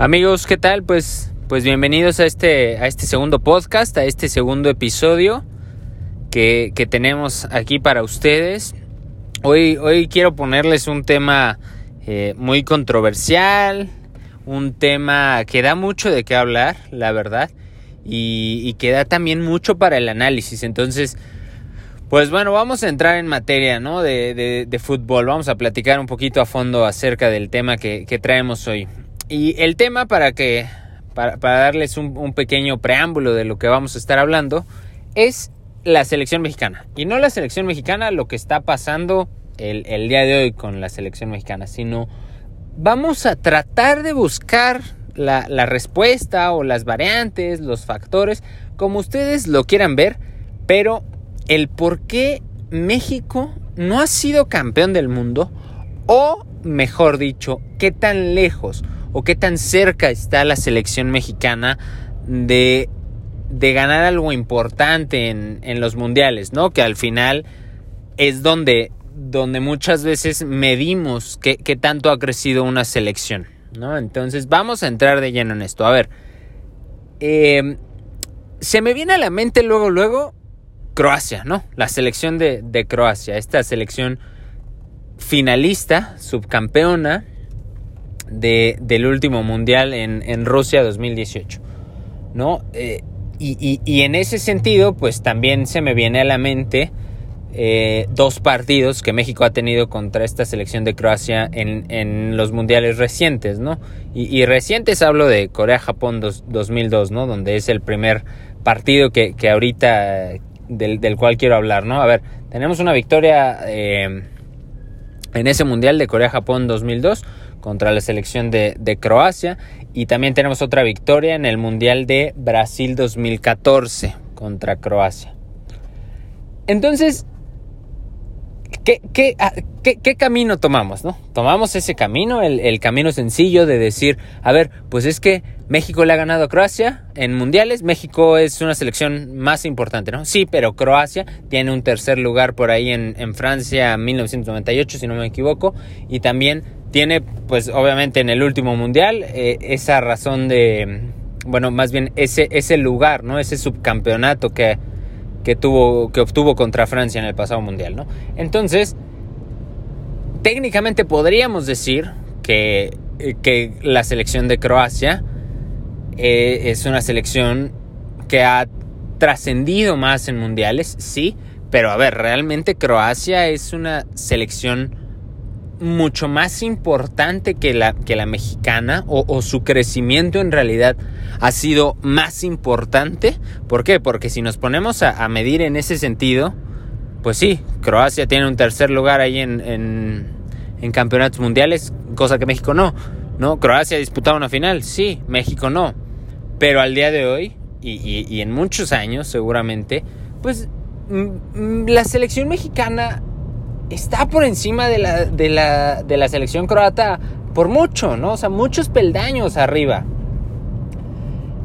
Amigos, ¿qué tal? Pues, pues bienvenidos a este, a este segundo podcast, a este segundo episodio que, tenemos aquí para ustedes. Hoy, hoy quiero ponerles un tema eh, muy controversial, un tema que da mucho de qué hablar, la verdad, y, que da también mucho para el análisis. Entonces, pues bueno, vamos a entrar en materia ¿no? de, de, fútbol. Vamos a platicar un poquito a fondo acerca del tema que, que traemos hoy. Y el tema para que para, darles un, pequeño preámbulo de lo que vamos a estar hablando es la selección mexicana. Y no la selección mexicana, lo que está pasando el, día de hoy con la selección mexicana, sino vamos a tratar de buscar la, la respuesta o las variantes, los factores, como ustedes lo quieran ver, pero el por qué México no ha sido campeón del mundo o, mejor dicho, qué tan lejos o qué tan cerca está la selección mexicana de, de ganar algo importante en, en, los mundiales, ¿no? Que al final es donde, donde muchas veces medimos qué, qué tanto ha crecido una selección, ¿no? Entonces vamos a entrar de lleno en esto. A ver, eh, se me viene a la mente luego, luego, Croacia, ¿no? La selección de, de Croacia, esta selección finalista, subcampeona, del último mundial en, Rusia 2018. ¿no? Eh, y, en ese sentido, pues también se me viene a la mente eh, dos partidos que México ha tenido contra esta selección de Croacia en, los mundiales recientes, ¿no? Y, recientes hablo de Corea-Japón 2002, ¿no? Donde es el primer partido que, ahorita del, cual quiero hablar, ¿no? A ver, tenemos una victoria eh, en ese mundial de Corea-Japón 2002 contra la selección de, Croacia y también tenemos otra victoria en el Mundial de Brasil 2014 contra Croacia. Entonces, ¿qué, ah, camino tomamos? No? Tomamos ese camino, el, camino sencillo de decir, a ver, pues es que México le ha ganado a Croacia en mundiales, México es una selección más importante, ¿no? Sí, pero Croacia tiene un tercer lugar por ahí en, en Francia 1998, si no me equivoco, y también tiene pues obviamente en el último mundial eh, esa razón de, bueno, más bien ese, ese lugar, ¿no? Ese subcampeonato que, que, tuvo, que obtuvo contra Francia en el pasado mundial, ¿no? Entonces, técnicamente podríamos decir que, eh, que la selección de Croacia eh, es una selección que ha trascendido más en mundiales, sí, pero a ver, realmente Croacia es una selección mucho más importante que la, que la mexicana o, su crecimiento en realidad ha sido más importante. ¿Por qué? Porque si nos ponemos a, medir en ese sentido, pues sí, Croacia tiene un tercer lugar ahí en, en, campeonatos mundiales, cosa que México no. ¿no? Croacia ha una final, sí, México no. Pero al día de hoy, y, y en muchos años seguramente, pues la selección mexicana está por encima de la, de la, de la selección croata por mucho, ¿no? O sea, muchos peldaños arriba.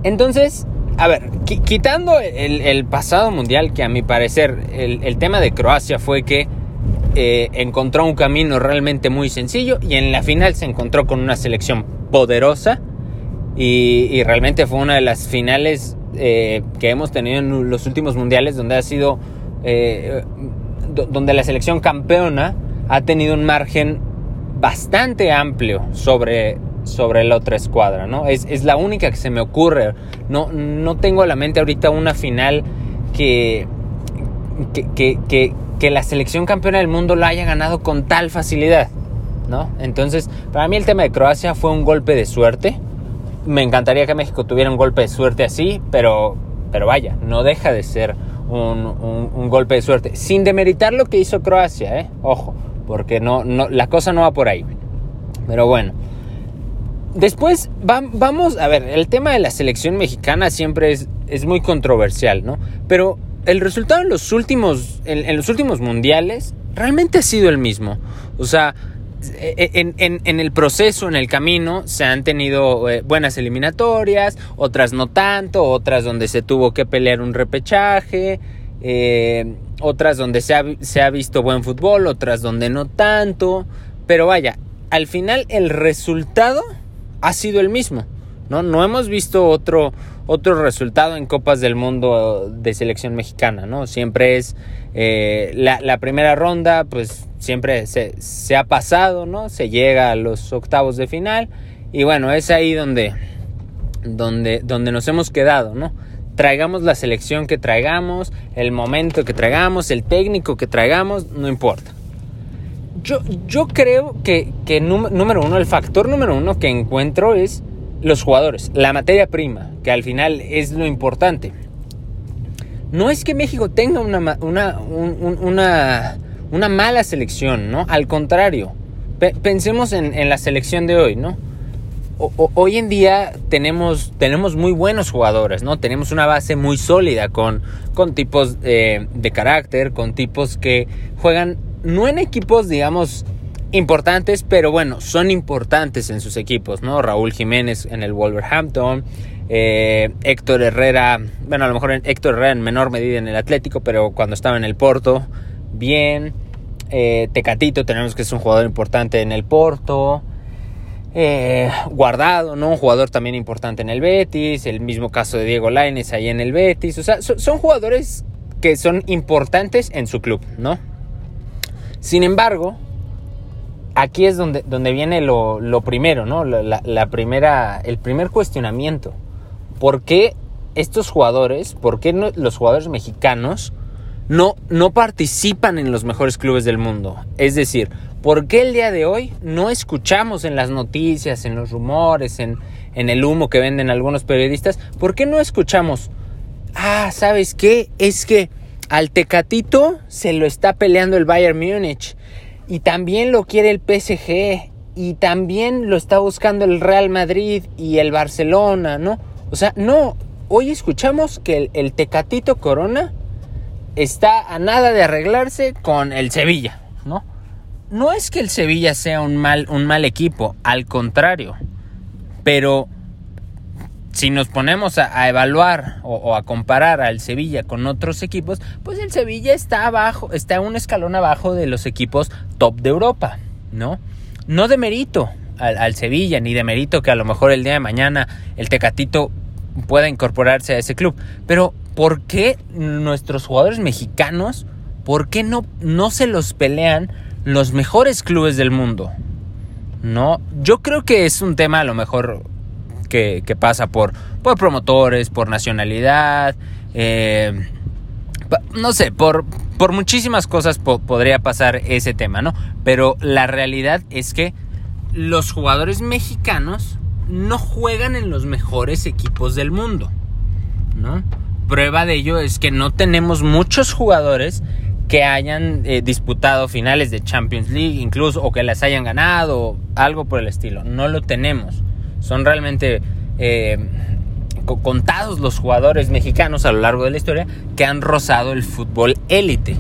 Entonces, a ver, quitando el, pasado mundial, que a mi parecer el, tema de Croacia fue que eh, encontró un camino realmente muy sencillo y en la final se encontró con una selección poderosa y, realmente fue una de las finales eh, que hemos tenido en los últimos mundiales donde ha sido eh, donde la selección campeona ha tenido un margen bastante amplio sobre, sobre la otra escuadra, ¿no? Es, la única que se me ocurre. No, no tengo a la mente ahorita una final que, que, que, que, la selección campeona del mundo la haya ganado con tal facilidad, ¿no? Entonces, para mí el tema de Croacia fue un golpe de suerte. Me encantaría que México tuviera un golpe de suerte así, pero, pero vaya, no deja de ser un, golpe de suerte. Sin demeritar lo que hizo Croacia, ¿eh? Ojo, porque no, no, la cosa no va por ahí. Pero bueno. Después vamos, a ver, el tema de la selección mexicana siempre es, es muy controversial, ¿no? Pero el resultado en los últimos, en los últimos mundiales realmente ha sido el mismo. O sea, eh, en, el proceso, en el camino, se han tenido eh, buenas eliminatorias, otras no tanto, otras donde se tuvo que pelear un repechaje, eh, otras donde se ha, se ha visto buen fútbol, otras donde no tanto, pero vaya, al final el resultado ha sido el mismo. ¿no? No hemos visto otro, otro resultado en Copas del Mundo de selección mexicana, ¿no? Siempre es eh, la, primera ronda, pues siempre se, se, ha pasado, ¿no? Se llega a los octavos de final y bueno, es ahí donde, donde, donde nos hemos quedado, ¿no? Traigamos la selección que traigamos, el momento que traigamos, el técnico que traigamos, no importa. Yo, yo creo que, que número uno, el factor número uno que encuentro es los jugadores, la materia prima, que al final es lo importante. No es que México tenga una, una, una, una mala selección, ¿no? Al contrario, pensemos en, en, la selección de hoy, ¿no? hoy en día tenemos, tenemos muy buenos jugadores, ¿no? Tenemos una base muy sólida con, con tipos eh, de carácter, con tipos que juegan no en equipos, digamos, importantes, pero bueno, son importantes en sus equipos, ¿no? Raúl Jiménez en el Wolverhampton, eh, Héctor Herrera, bueno, a lo mejor Héctor Herrera en menor medida en el Atlético, pero cuando estaba en el Porto, bien. Eh, Tecatito tenemos que es un jugador importante en el Porto. Eh, guardado, ¿no? Un jugador también importante en el Betis. El mismo caso de Diego Laines ahí en el Betis. O sea, son jugadores que son importantes en su club, ¿no? Sin embargo, aquí es donde, donde viene lo, primero, ¿no? La, primera, el primer cuestionamiento. ¿Por qué estos jugadores, por qué los jugadores mexicanos no, no participan en los mejores clubes del mundo? Es decir, ¿por qué el día de hoy no escuchamos en las noticias, en los rumores, en, en el humo que venden algunos periodistas? ¿Por qué no escuchamos? Ah, ¿sabes qué? Es que al Tecatito se lo está peleando el Bayern Múnich y también lo quiere el PSG y también lo está buscando el Real Madrid y el Barcelona, ¿no? O sea, no, hoy escuchamos que el, Tecatito Corona está a nada de arreglarse con el Sevilla, ¿no? No es que el Sevilla sea un mal, un mal equipo, al contrario, pero si nos ponemos a, evaluar o, a comparar al Sevilla con otros equipos, pues el Sevilla está abajo, está un escalón abajo de los equipos top de Europa, ¿no? No de mérito al, al, Sevilla, ni de mérito que a lo mejor el día de mañana el Tecatito pueda incorporarse a ese club. Pero, ¿por qué nuestros jugadores mexicanos, por qué no, no se los pelean los mejores clubes del mundo? No, yo creo que es un tema a lo mejor que, pasa por, por promotores, por nacionalidad, eh, no sé, por, por muchísimas cosas podría pasar ese tema, ¿no? Pero la realidad es que los jugadores mexicanos no juegan en los mejores equipos del mundo, ¿no? Prueba de ello es que no tenemos muchos jugadores que hayan eh, disputado finales de Champions League, incluso, o que las hayan ganado, algo por el estilo. No lo tenemos. Son realmente eh, contados los jugadores mexicanos a lo largo de la historia que han rozado el fútbol élite,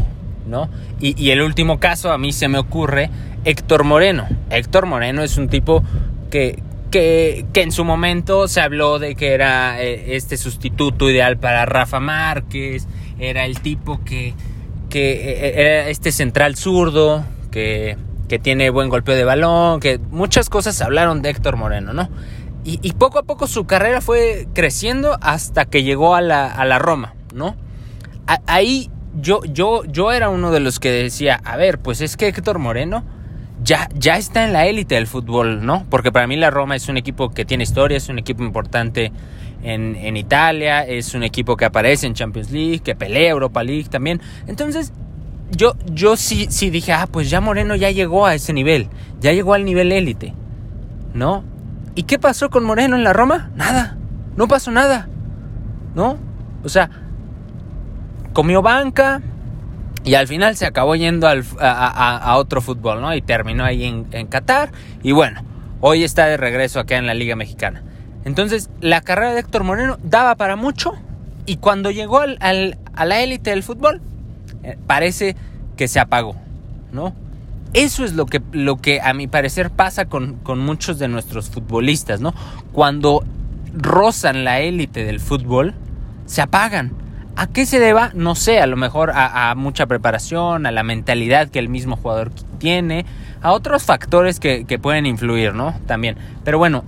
¿no? Y, el último caso a mí se me ocurre Héctor Moreno. Héctor Moreno es un tipo que, que, en su momento se habló de que era eh, este sustituto ideal para Rafa Márquez, era el tipo que, que eh, era este central zurdo, que, que tiene buen golpeo de balón, que muchas cosas hablaron de Héctor Moreno, ¿no? Y, poco a poco su carrera fue creciendo hasta que llegó a la, a la Roma, ¿no? ahí yo, yo, yo era uno de los que decía, a ver, pues es que Héctor Moreno ya, ya está en la élite del fútbol, ¿no? Porque para mí la Roma es un equipo que tiene historia, es un equipo importante en, en Italia, es un equipo que aparece en Champions League, que pelea Europa League también. Entonces, yo, yo sí, sí dije, ah, pues ya Moreno ya llegó a ese nivel, ya llegó al nivel élite, ¿no? ¿Y qué pasó con Moreno en la Roma? Nada. No pasó nada. ¿No? O sea, comió banca y al final se acabó yendo a, otro fútbol, ¿no? Y terminó ahí en, Qatar. Y bueno, hoy está de regreso acá en la Liga Mexicana. Entonces, la carrera de Héctor Moreno daba para mucho. Y cuando llegó al, a la élite del fútbol, eh, parece que se apagó, ¿no? Eso es lo que, lo que a mi parecer pasa con, muchos de nuestros futbolistas, ¿no? Cuando rozan la élite del fútbol, se apagan. ¿A qué se deba? No sé, a lo mejor a, mucha preparación, a la mentalidad que el mismo jugador tiene, a otros factores que, pueden influir, ¿no? También. Pero bueno,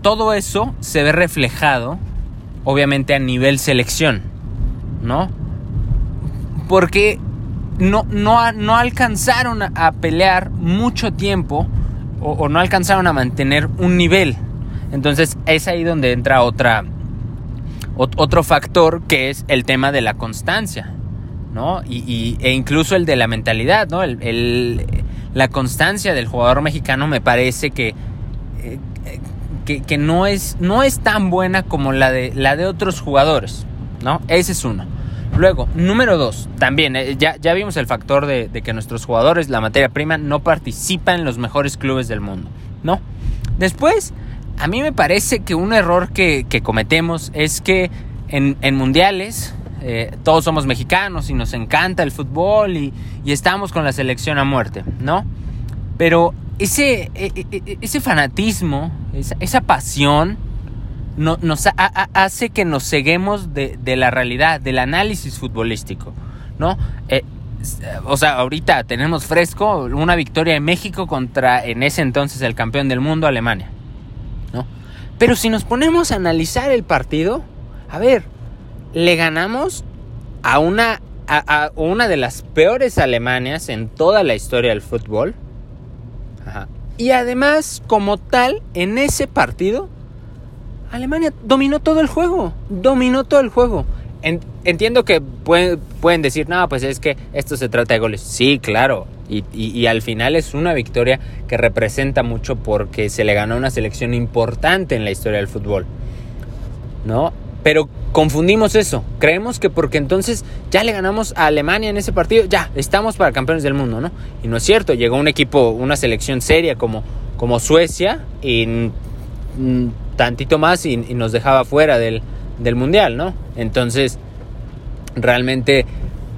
todo eso se ve reflejado, obviamente, a nivel selección, ¿no? Porque no, no, no alcanzaron a pelear mucho tiempo o, no alcanzaron a mantener un nivel. Entonces es ahí donde entra otra, otro factor que es el tema de la constancia, ¿no? Y, e incluso el de la mentalidad, ¿no? El, la constancia del jugador mexicano me parece que, eh, que, no, es, no es tan buena como la de, la de otros jugadores, ¿no? Ese es uno. Luego, número dos, también, eh, ya, ya vimos el factor de, que nuestros jugadores, la materia prima, no participan en los mejores clubes del mundo, ¿no? Después, a mí me parece que un error que, cometemos es que en, mundiales eh, todos somos mexicanos y nos encanta el fútbol y, estamos con la selección a muerte, ¿no? Pero ese, e, e, e, fanatismo, esa, esa pasión, no, nos hace que nos ceguemos de, la realidad, del análisis futbolístico, ¿no? Eh, o sea, ahorita tenemos fresco una victoria en México contra en ese entonces el campeón del mundo, Alemania. Pero si nos ponemos a analizar el partido, a ver, le ganamos a una, a, una de las peores Alemanias en toda la historia del fútbol. Y además, como tal, en ese partido Alemania dominó todo el juego, dominó todo el juego. entiendo que pueden, decir, no, pues es que esto se trata de goles. Sí, claro. Y, al final es una victoria que representa mucho porque se le ganó una selección importante en la historia del fútbol. ¿No? Pero confundimos eso. Creemos que porque entonces ya le ganamos a Alemania en ese partido, ya, estamos para campeones del mundo, ¿no? Y no es cierto. Llegó un equipo, una selección seria como, como Suecia y tantito más y, nos dejaba fuera del, mundial, ¿no? Entonces, realmente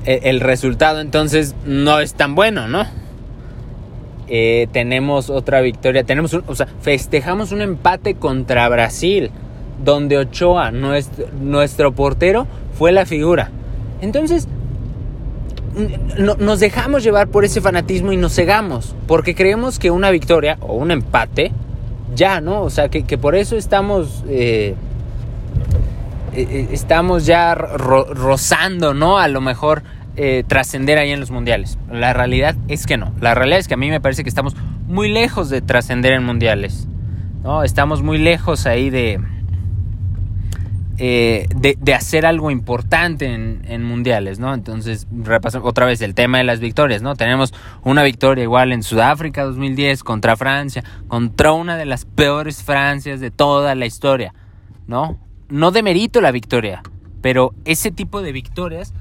el, resultado entonces no es tan bueno, ¿no? Eh, tenemos otra victoria, tenemos o sea, festejamos un empate contra Brasil, donde Ochoa, nuestro, nuestro portero, fue la figura. Entonces, nos dejamos llevar por ese fanatismo y nos cegamos, porque creemos que una victoria o un empate ya, ¿no? O sea, que, por eso estamos, eh, eh, eh, estamos ya rozando, ¿no? A lo mejor trascender ahí en los mundiales. La realidad es que no. La realidad es que a mí me parece que estamos muy lejos de trascender en mundiales, ¿no? Estamos muy lejos ahí de eh, de, hacer algo importante en, mundiales, ¿no? Entonces, repasamos otra vez el tema de las victorias, ¿no? Tenemos una victoria igual en Sudáfrica 2010 contra Francia, contra una de las peores Francias de toda la historia, ¿no? No demerito la victoria, pero ese tipo de victorias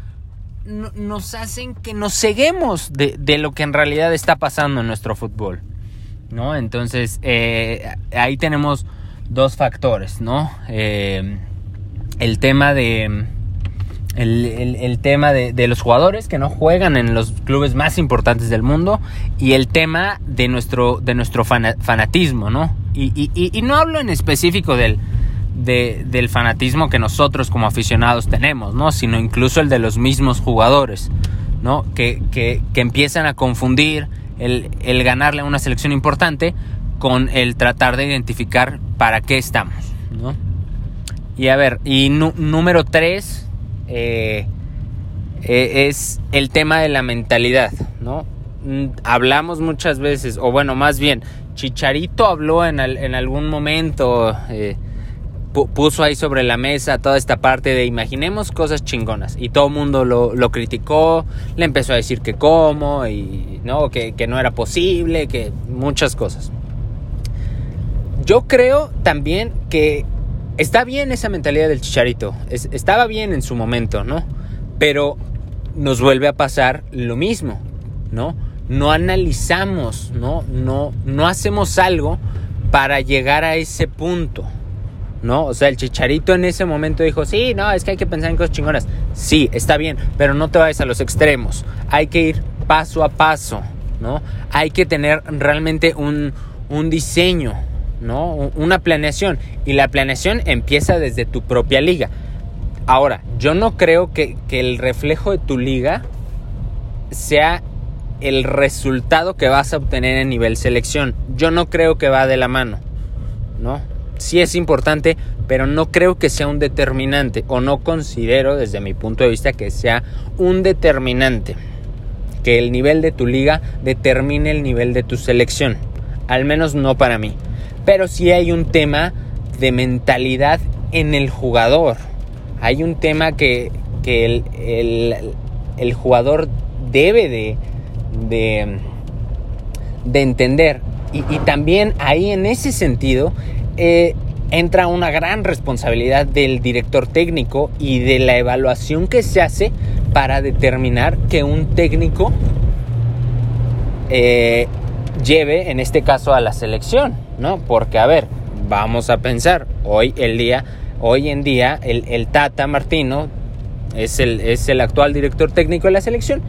nos hacen que nos ceguemos de, lo que en realidad está pasando en nuestro fútbol, ¿no? Entonces, eh, ahí tenemos dos factores, ¿no? Eh, el tema de el, tema de, los jugadores que no juegan en los clubes más importantes del mundo y el tema de nuestro, de nuestro fanatismo, ¿no? Y, no hablo en específico del, del fanatismo que nosotros como aficionados tenemos, ¿no? Sino incluso el de los mismos jugadores, ¿no? Que, que, empiezan a confundir el, el ganarle a una selección importante con el tratar de identificar para qué estamos, ¿no? Y a ver, y número tres eh, eh, es el tema de la mentalidad, ¿no? Mm, hablamos muchas veces, o bueno, más bien, Chicharito habló en, en algún momento, eh, puso ahí sobre la mesa toda esta parte de imaginemos cosas chingonas. Y todo el mundo lo, lo, criticó, le empezó a decir que cómo, y ¿no? Que, que no era posible, que muchas cosas. Yo creo también que está bien esa mentalidad del chicharito. estaba bien en su momento, ¿no? Pero nos vuelve a pasar lo mismo, ¿no? No analizamos, ¿no? No, no hacemos algo para llegar a ese punto, ¿no? O sea, el chicharito en ese momento dijo, sí, no, es que hay que pensar en cosas chingonas. Sí, está bien, pero no te vayas a los extremos. Hay que ir paso a paso, ¿no? Hay que tener realmente un, un diseño, ¿no? Una planeación. Y la planeación empieza desde tu propia liga. Ahora, yo no creo que, el reflejo de tu liga sea el resultado que vas a obtener en nivel selección. Yo no creo que va de la mano, ¿no? Sí es importante, pero no creo que sea un determinante o no considero desde mi punto de vista que sea un determinante que el nivel de tu liga determine el nivel de tu selección. Al menos no para mí. Pero sí hay un tema de mentalidad en el jugador. Hay un tema que, el, jugador debe de, de, entender. Y, también ahí en ese sentido eh, entra una gran responsabilidad del director técnico y de la evaluación que se hace para determinar que un técnico eh, lleve, en este caso, a la selección, ¿no? Porque, a ver, vamos a pensar, hoy el día, hoy en día, el, Tata Martino es el, es el actual director técnico de la selección,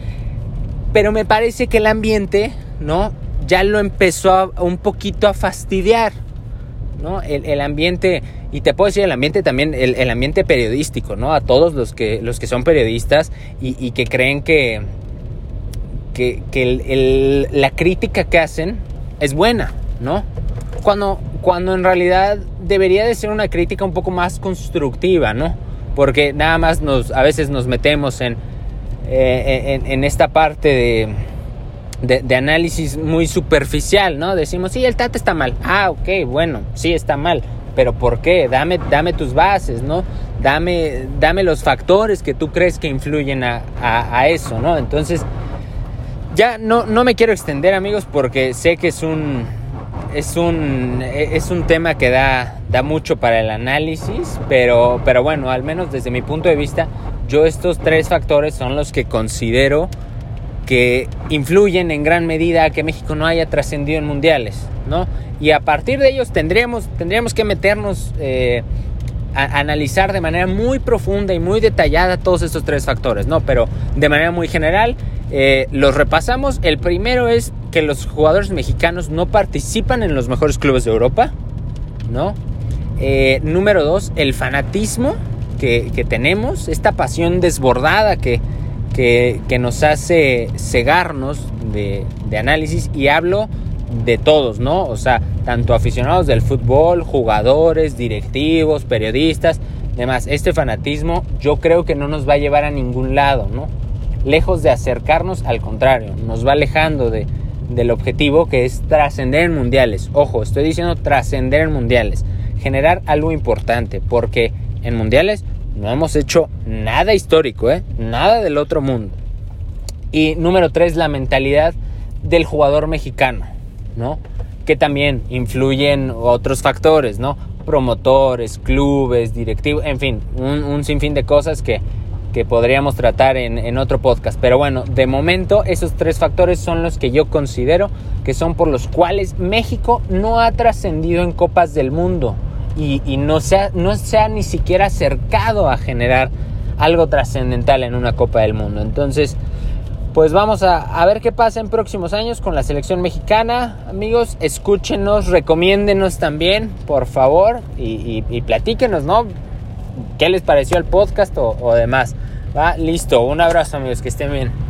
pero me parece que el ambiente, ¿no? Ya lo empezó un poquito a fastidiar, ¿no? El, ambiente, y te puedo decir el ambiente también, el, ambiente periodístico, ¿no? A todos los que, los que son periodistas y, que creen que, que, la crítica que hacen es buena, ¿no? Cuando, cuando en realidad debería de ser una crítica un poco más constructiva, ¿no? Porque nada más nos, a veces nos metemos en, eh, en esta parte de de, análisis muy superficial, ¿no? Decimos, sí, el Tata está mal. Ah, ok, bueno, sí está mal. Pero ¿por qué? Dame, dame tus bases, ¿no? Dame, dame los factores que tú crees que influyen a, eso, ¿no? Entonces, ya no, no me quiero extender, amigos, porque sé que es un, es un, es un tema que da, da mucho para el análisis, pero, pero bueno, al menos desde mi punto de vista, yo estos tres factores son los que considero que influyen en gran medida a que México no haya trascendido en mundiales, ¿no? Y a partir de ellos tendríamos, tendríamos que meternos eh, a, analizar de manera muy profunda y muy detallada todos estos tres factores, ¿no? Pero de manera muy general eh, los repasamos. El primero es que los jugadores mexicanos no participan en los mejores clubes de Europa, ¿no? Eh, número dos, el fanatismo que, que tenemos, esta pasión desbordada que que, nos hace cegarnos de, análisis y hablo de todos, ¿no? O sea, tanto aficionados del fútbol, jugadores, directivos, periodistas, demás. Este fanatismo yo creo que no nos va a llevar a ningún lado, ¿no? Lejos de acercarnos, al contrario, nos va alejando de, del objetivo que es trascender en mundiales. Ojo, estoy diciendo trascender en mundiales, generar algo importante, porque en mundiales no hemos hecho nada histórico, ¿eh? Nada del otro mundo. Y número tres, la mentalidad del jugador mexicano, ¿no? Que también influyen otros factores, ¿no? Promotores, clubes, directivos, en fin, un, sinfín de cosas que, que podríamos tratar en, en, otro podcast. Pero bueno, de momento esos tres factores son los que yo considero que son por los cuales México no ha trascendido en Copas del Mundo y, no, se ha, no se ha ni siquiera acercado a generar algo trascendental en una Copa del Mundo. Entonces, pues vamos a, ver qué pasa en próximos años con la selección mexicana. Amigos, escúchenos, recomiéndenos también, por favor, y, y, platíquenos, ¿no? ¿Qué les pareció el podcast o, o demás? Va, listo. Un abrazo, amigos, que estén bien.